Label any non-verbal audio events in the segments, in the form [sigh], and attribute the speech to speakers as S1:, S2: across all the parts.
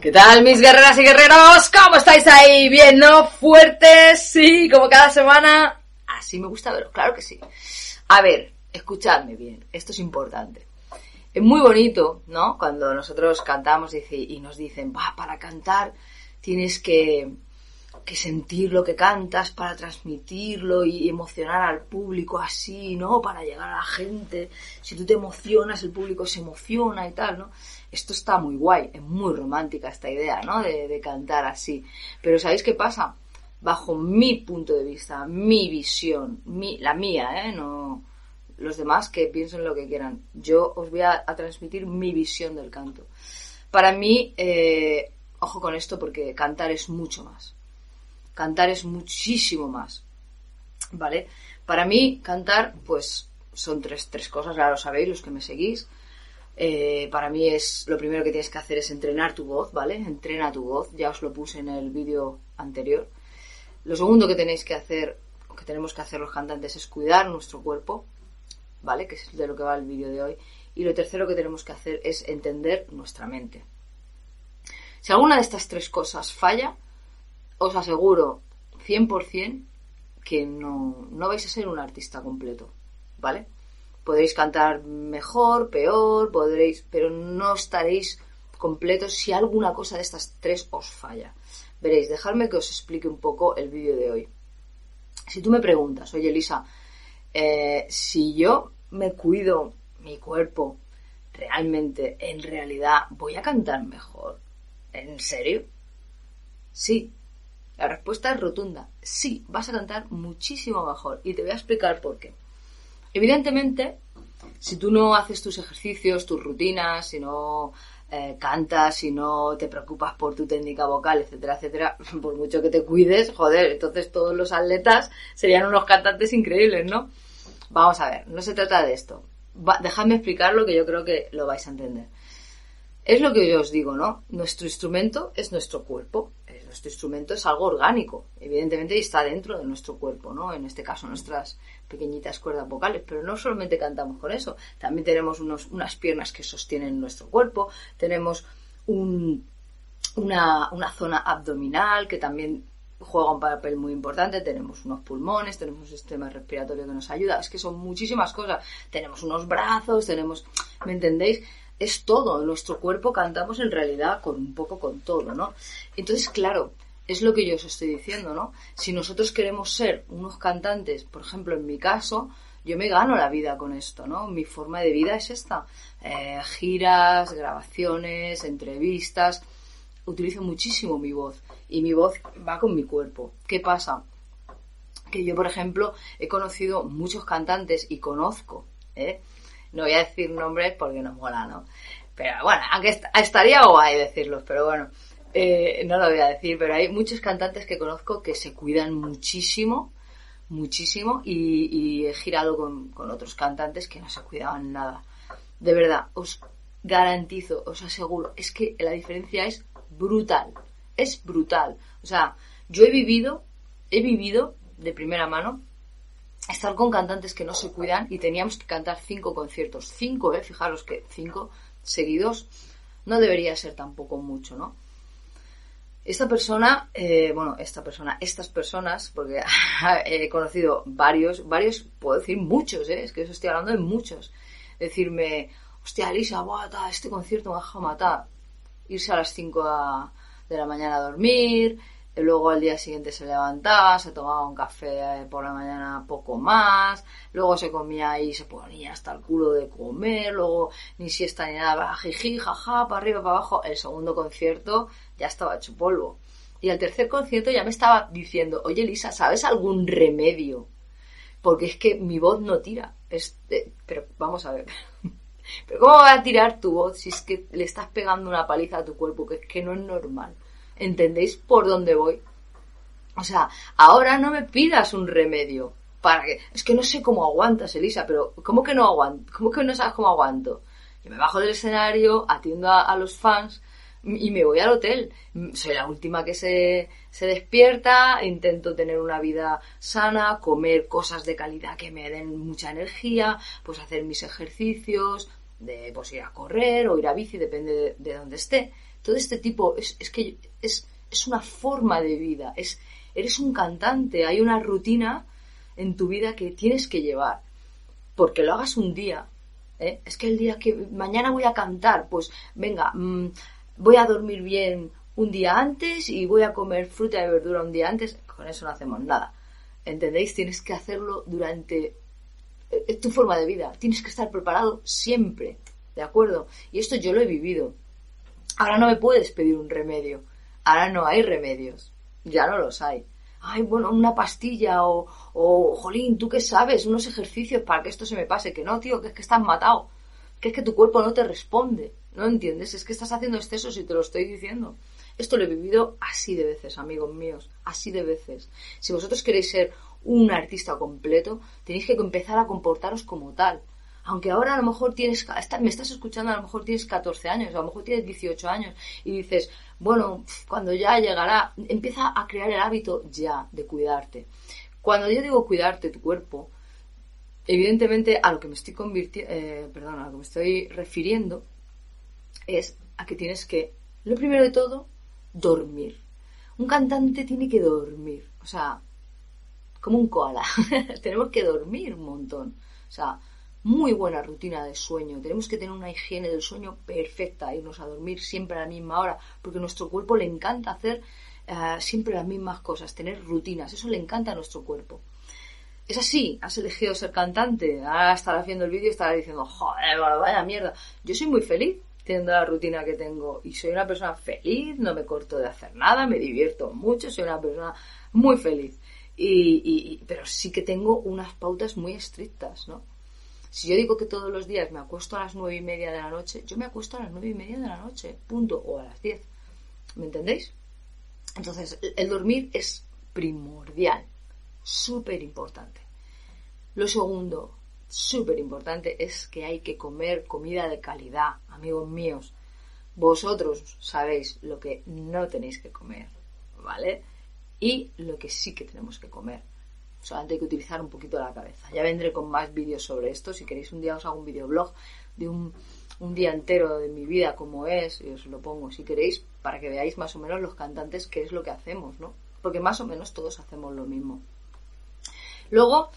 S1: ¿Qué tal mis guerreras y guerreros? ¿Cómo estáis ahí? ¿Bien, no? ¿Fuertes? Sí, como cada semana. Así me gusta verlo, claro que sí. A ver, escuchadme bien, esto es importante. Es muy bonito, ¿no? Cuando nosotros cantamos y nos dicen, va, para cantar tienes que, que sentir lo que cantas para transmitirlo y emocionar al público así, ¿no? Para llegar a la gente. Si tú te emocionas, el público se emociona y tal, ¿no? Esto está muy guay, es muy romántica esta idea, ¿no? De, de cantar así. Pero ¿sabéis qué pasa? bajo mi punto de vista, mi visión, mi, la mía, ¿eh? No los demás que piensen lo que quieran. Yo os voy a, transmitir mi visión del canto. Para mí, eh, ojo con esto porque cantar es mucho más. Cantar es muchísimo más. ¿Vale? Para mí, cantar, pues son tres, tres cosas, ya lo sabéis, los que me seguís. Eh, para mí es lo primero que tienes que hacer es entrenar tu voz, ¿vale? Entrena tu voz, ya os lo puse en el vídeo anterior. Lo segundo que tenéis que hacer, o que tenemos que hacer los cantantes, es cuidar nuestro cuerpo, ¿vale? Que es de lo que va el vídeo de hoy. Y lo tercero que tenemos que hacer es entender nuestra mente. Si alguna de estas tres cosas falla, os aseguro 100% que no, no vais a ser un artista completo, ¿vale? Podréis cantar mejor, peor, podréis, pero no estaréis completos si alguna cosa de estas tres os falla. Veréis, dejadme que os explique un poco el vídeo de hoy. Si tú me preguntas, oye Elisa, eh, si yo me cuido mi cuerpo realmente, en realidad, ¿voy a cantar mejor? ¿En serio? Sí. La respuesta es rotunda. Sí, vas a cantar muchísimo mejor. Y te voy a explicar por qué. Evidentemente, si tú no haces tus ejercicios, tus rutinas, si no eh, cantas y no te preocupas por tu técnica vocal, etcétera, etcétera, [laughs] por mucho que te cuides, joder, entonces todos los atletas serían unos cantantes increíbles, ¿no? Vamos a ver, no se trata de esto. dejadme explicarlo que yo creo que lo vais a entender. Es lo que yo os digo, ¿no? Nuestro instrumento es nuestro cuerpo. Nuestro instrumento es algo orgánico, evidentemente, y está dentro de nuestro cuerpo, ¿no? En este caso, nuestras pequeñitas cuerdas vocales. Pero no solamente cantamos con eso, también tenemos unos, unas piernas que sostienen nuestro cuerpo, tenemos un, una, una zona abdominal que también juega un papel muy importante, tenemos unos pulmones, tenemos un sistema respiratorio que nos ayuda, es que son muchísimas cosas, tenemos unos brazos, tenemos, ¿me entendéis? Es todo. Nuestro cuerpo cantamos en realidad con un poco con todo, ¿no? Entonces, claro, es lo que yo os estoy diciendo, ¿no? Si nosotros queremos ser unos cantantes, por ejemplo, en mi caso, yo me gano la vida con esto, ¿no? Mi forma de vida es esta. Eh, giras, grabaciones, entrevistas. Utilizo muchísimo mi voz y mi voz va con mi cuerpo. ¿Qué pasa? Que yo, por ejemplo, he conocido muchos cantantes y conozco, ¿eh? No voy a decir nombres porque no mola, ¿no? Pero bueno, aunque estaría guay decirlos, pero bueno, eh, no lo voy a decir, pero hay muchos cantantes que conozco que se cuidan muchísimo, muchísimo, y, he girado con, con, otros cantantes que no se cuidaban nada. De verdad, os garantizo, os aseguro, es que la diferencia es brutal, es brutal. O sea, yo he vivido, he vivido de primera mano estar con cantantes que no se cuidan y teníamos que cantar cinco conciertos. Cinco, ¿eh? Fijaros que cinco seguidos no debería ser tampoco mucho, ¿no? Esta persona, eh, bueno, esta persona, estas personas, porque [laughs] he conocido varios, varios, puedo decir muchos, ¿eh? es que eso estoy hablando de muchos. Decirme, hostia, Lisa, guata, este concierto me ha matar. Irse a las 5 de la mañana a dormir, luego al día siguiente se levantaba, se tomaba un café por la mañana poco más, luego se comía y se ponía hasta el culo de comer, luego ni siesta ni nada, jiji, jaja, para arriba, para abajo. El segundo concierto ya estaba hecho polvo. Y el tercer concierto ya me estaba diciendo, oye Lisa, ¿sabes algún remedio? Porque es que mi voz no tira. Este, pero vamos a ver. [laughs] Pero ¿cómo va a tirar tu voz si es que le estás pegando una paliza a tu cuerpo? Que es que no es normal. ¿Entendéis por dónde voy? O sea, ahora no me pidas un remedio para que... Es que no sé cómo aguantas, Elisa, pero ¿cómo que no aguanto? ¿Cómo que no sabes cómo aguanto? Yo me bajo del escenario, atiendo a, los fans y me voy al hotel. Soy la última que se, se, despierta, intento tener una vida sana, comer cosas de calidad que me den mucha energía, pues hacer mis ejercicios, de pues ir a correr o ir a bici, depende de, de dónde esté. Todo este tipo es, es que es, es una forma de vida, es, eres un cantante, hay una rutina en tu vida que tienes que llevar. Porque lo hagas un día, ¿eh? es que el día que mañana voy a cantar, pues venga, mm, voy a dormir bien un día antes y voy a comer fruta y verdura un día antes, con eso no hacemos nada. ¿Entendéis? Tienes que hacerlo durante es tu forma de vida. Tienes que estar preparado siempre. ¿De acuerdo? Y esto yo lo he vivido. Ahora no me puedes pedir un remedio. Ahora no hay remedios. Ya no los hay. Ay, bueno, una pastilla o, o, jolín, ¿tú qué sabes? Unos ejercicios para que esto se me pase. Que no, tío, que es que estás matado. Que es que tu cuerpo no te responde. ¿No entiendes? Es que estás haciendo excesos y te lo estoy diciendo. Esto lo he vivido así de veces, amigos míos. Así de veces. Si vosotros queréis ser un artista completo, tenéis que empezar a comportaros como tal aunque ahora a lo mejor tienes, me estás escuchando, a lo mejor tienes 14 años, a lo mejor tienes 18 años y dices, bueno, cuando ya llegará, empieza a crear el hábito ya de cuidarte. Cuando yo digo cuidarte tu cuerpo, evidentemente a lo que me estoy eh, perdón, a lo que me estoy refiriendo es a que tienes que, lo primero de todo, dormir. Un cantante tiene que dormir, o sea, como un koala. [laughs] Tenemos que dormir un montón. O sea, muy buena rutina de sueño. Tenemos que tener una higiene del sueño perfecta, irnos a dormir siempre a la misma hora, porque a nuestro cuerpo le encanta hacer eh, siempre las mismas cosas, tener rutinas. Eso le encanta a nuestro cuerpo. Es así, has elegido ser cantante, ahora estarás viendo el vídeo y estarás diciendo, joder, vaya mierda. Yo soy muy feliz teniendo la rutina que tengo y soy una persona feliz, no me corto de hacer nada, me divierto mucho, soy una persona muy feliz. Y, pero sí que tengo unas pautas muy estrictas, ¿no? Si yo digo que todos los días me acuesto a las nueve y media de la noche, yo me acuesto a las nueve y media de la noche, punto, o a las diez. ¿Me entendéis? Entonces, el dormir es primordial, súper importante. Lo segundo, súper importante, es que hay que comer comida de calidad, amigos míos. Vosotros sabéis lo que no tenéis que comer, ¿vale? Y lo que sí que tenemos que comer. Solamente hay que utilizar un poquito la cabeza. Ya vendré con más vídeos sobre esto. Si queréis un día os hago un videoblog de un, día entero de mi vida como es y os lo pongo si queréis para que veáis más o menos los cantantes qué es lo que hacemos, ¿no? Porque más o menos todos hacemos lo mismo. Luego,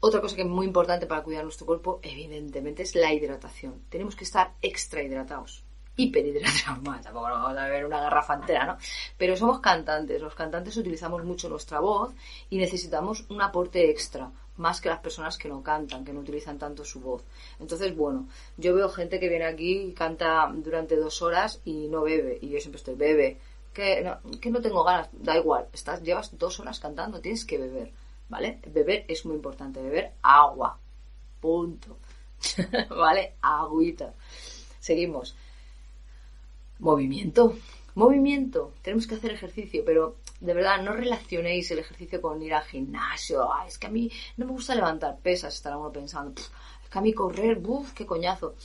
S1: otra cosa que es muy importante para cuidar nuestro cuerpo, evidentemente, es la hidratación. Tenemos que estar extra hidratados hiperhidratados, [laughs] tampoco vamos a ver una garrafa entera, ¿no? Pero somos cantantes, los cantantes utilizamos mucho nuestra voz y necesitamos un aporte extra, más que las personas que no cantan, que no utilizan tanto su voz. Entonces, bueno, yo veo gente que viene aquí y canta durante dos horas y no bebe, y yo siempre estoy, bebe, que no, que no tengo ganas, da igual, estás, llevas dos horas cantando, tienes que beber, ¿vale? Beber es muy importante, beber agua, punto, [laughs] ¿vale? Agüita. Seguimos. Movimiento. Movimiento. Tenemos que hacer ejercicio, pero de verdad no relacionéis el ejercicio con ir al gimnasio. es que a mí no me gusta levantar pesas, estará uno pensando. Es que a mí correr, buf, qué coñazo.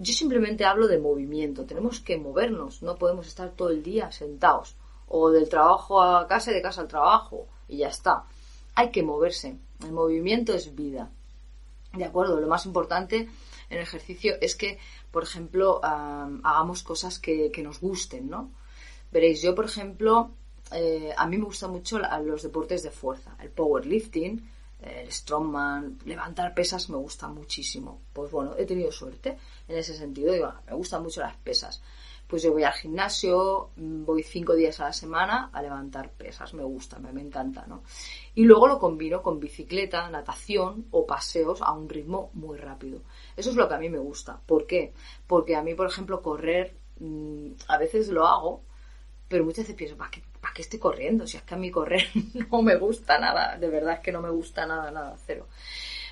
S1: Yo simplemente hablo de movimiento. Tenemos que movernos. No podemos estar todo el día sentados. O del trabajo a casa y de casa al trabajo. Y ya está. Hay que moverse. El movimiento es vida. De acuerdo, lo más importante en ejercicio es que por ejemplo, hagamos cosas que, nos gusten, ¿no? Veréis, yo, por ejemplo, eh, a mí me gustan mucho los deportes de fuerza, el powerlifting, el strongman, levantar pesas me gusta muchísimo. Pues bueno, he tenido suerte en ese sentido, digo, me gustan mucho las pesas pues yo voy al gimnasio, mm, voy cinco días a la semana a levantar pesas, me gusta, me, encanta, ¿no? Y luego lo combino con bicicleta, natación o paseos a un ritmo muy rápido. Eso es lo que a mí me gusta. ¿Por qué? Porque a mí, por ejemplo, correr, mm, a veces lo hago, pero muchas veces pienso, ¿para qué, ¿para qué estoy corriendo? Si es que a mí correr [laughs] no me gusta nada, de verdad es que no me gusta nada, nada, cero.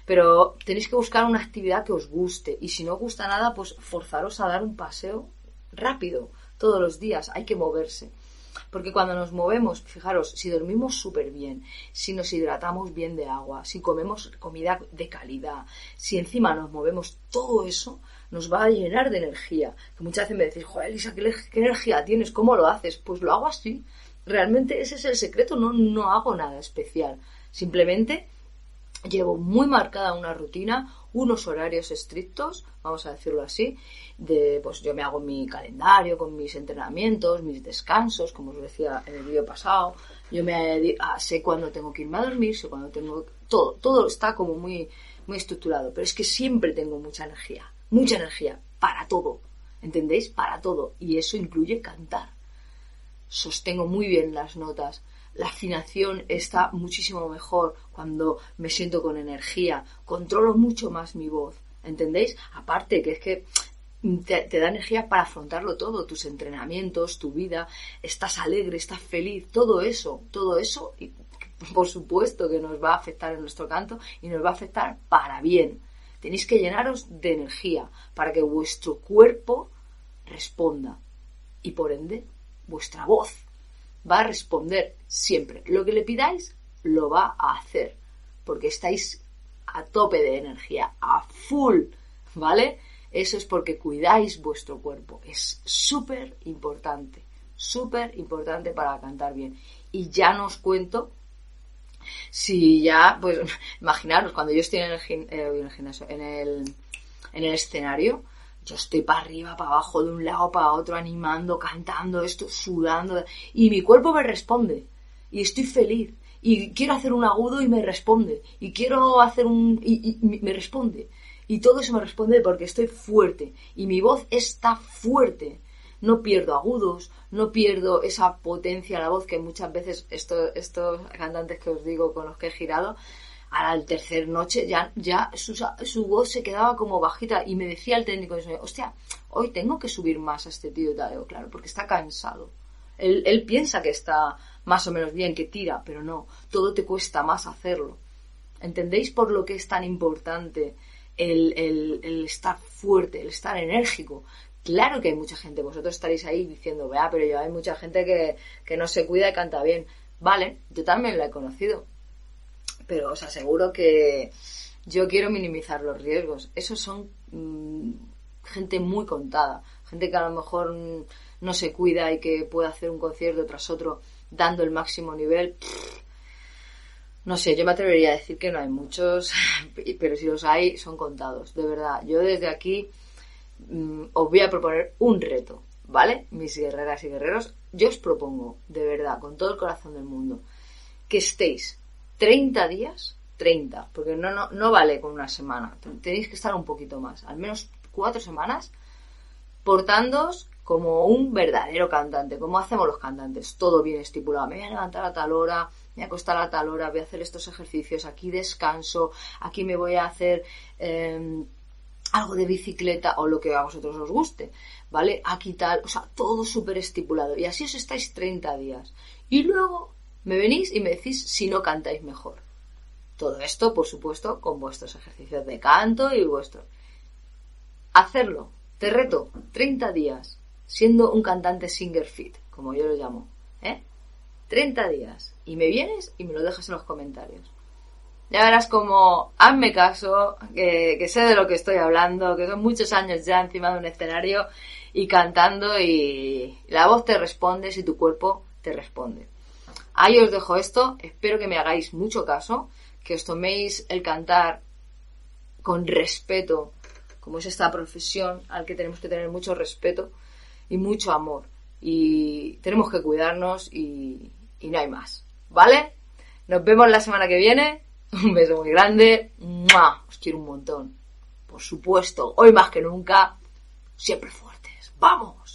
S1: Pero tenéis que buscar una actividad que os guste y si no os gusta nada, pues forzaros a dar un paseo rápido todos los días. Hay que moverse. Porque cuando nos movemos, fijaros, si dormimos súper bien, si nos hidratamos bien de agua, si comemos comida de calidad, si encima nos movemos, todo eso nos va a llenar de energía. Que muchas veces me decís, joder, Elisa, ¿qué, ¿qué, energía tienes? ¿Cómo lo haces? Pues lo hago así. Realmente ese es el secreto, no, no hago nada especial. Simplemente llevo muy marcada una rutina, unos horarios estrictos, vamos a decirlo así, de pues yo me hago mi calendario con mis entrenamientos, mis descansos, como os decía en el vídeo pasado, yo me ah, sé cuándo tengo que irme a dormir, sé cuándo tengo todo, todo está como muy muy estructurado, pero es que siempre tengo mucha energía, mucha energía para todo, ¿entendéis? Para todo y eso incluye cantar. Sostengo muy bien las notas, la afinación está muchísimo mejor cuando me siento con energía, controlo mucho más mi voz, ¿entendéis? Aparte que es que te, da energía para afrontarlo todo, tus entrenamientos, tu vida, estás alegre, estás feliz, todo eso, todo eso, y por supuesto que nos va a afectar en nuestro canto y nos va a afectar para bien. Tenéis que llenaros de energía para que vuestro cuerpo responda y por ende vuestra voz va a responder siempre. Lo que le pidáis, lo va a hacer. Porque estáis a tope de energía, a full, ¿vale? Eso es porque cuidáis vuestro cuerpo. Es súper importante, súper importante para cantar bien. Y ya no os cuento si ya, pues [laughs] imaginaros, cuando yo estoy en el, eh, en el, en el escenario, yo estoy para arriba, para abajo, de un lado para otro, animando, cantando esto, sudando, y mi cuerpo me responde, y estoy feliz, y quiero hacer un agudo y me responde, y quiero hacer un... y, me responde, y todo eso me responde porque estoy fuerte, y mi voz está fuerte, no pierdo agudos, no pierdo esa potencia en la voz que muchas veces estos cantantes que os digo con los que he girado, a la tercera noche ya, ya su, voz se quedaba como bajita y me decía el técnico de sonido, hostia, hoy tengo que subir más a este tío de Tadeo, claro, porque está cansado. Él, él, piensa que está más o menos bien, que tira, pero no, todo te cuesta más hacerlo. ¿Entendéis por lo que es tan importante el, el, estar fuerte, el estar enérgico? Claro que hay mucha gente, vosotros estaréis ahí diciendo, vea, pero yo hay mucha gente que, que no se cuida y canta bien. Vale, yo también la he conocido, pero os aseguro que yo quiero minimizar los riesgos. Esos son mm, gente muy contada, gente que a lo mejor mm, no se cuida y que puede hacer un concierto tras otro dando el máximo nivel. no sé, yo me atrevería a decir que no hay muchos, [laughs] pero si los hay, son contados, de verdad. Yo desde aquí mm, os voy a proponer un reto, ¿vale? Mis guerreras y guerreros, yo os propongo, de verdad, con todo el corazón del mundo, que estéis 30 días, 30, porque no, no, no vale con una semana, tenéis que estar un poquito más, al menos cuatro semanas, portándoos como un verdadero cantante, como hacemos los cantantes, todo bien estipulado, me voy a levantar a tal hora, me voy a acostar a tal hora, voy a hacer estos ejercicios, aquí descanso, aquí me voy a hacer em, algo de bicicleta o lo que a vosotros os guste, ¿vale? Aquí tal, o sea, todo súper estipulado. Y así os estáis 30 días. Y luego me venís y me decís si no cantáis mejor. Todo esto, por supuesto, con vuestros ejercicios de canto y vuestro. Hacerlo. Te reto 30 días siendo un cantante singer fit, como yo lo llamo. ¿Eh? 30 días. Y me vienes y me lo dejas en los comentarios. Ya verás como, hazme caso, que, que sé de lo que estoy hablando, que son muchos años ya encima de un escenario y cantando y la voz te responde si tu cuerpo te responde. Ahí os dejo esto, espero que me hagáis mucho caso, que os toméis el cantar con respeto, como es esta profesión al que tenemos que tener mucho respeto y mucho amor. Y tenemos que cuidarnos y, no hay más. ¿Vale? Nos vemos la semana que viene. [laughs] Un beso muy grande. Os quiero un montón. Por supuesto, hoy más que nunca, siempre fuertes. ¡Vamos!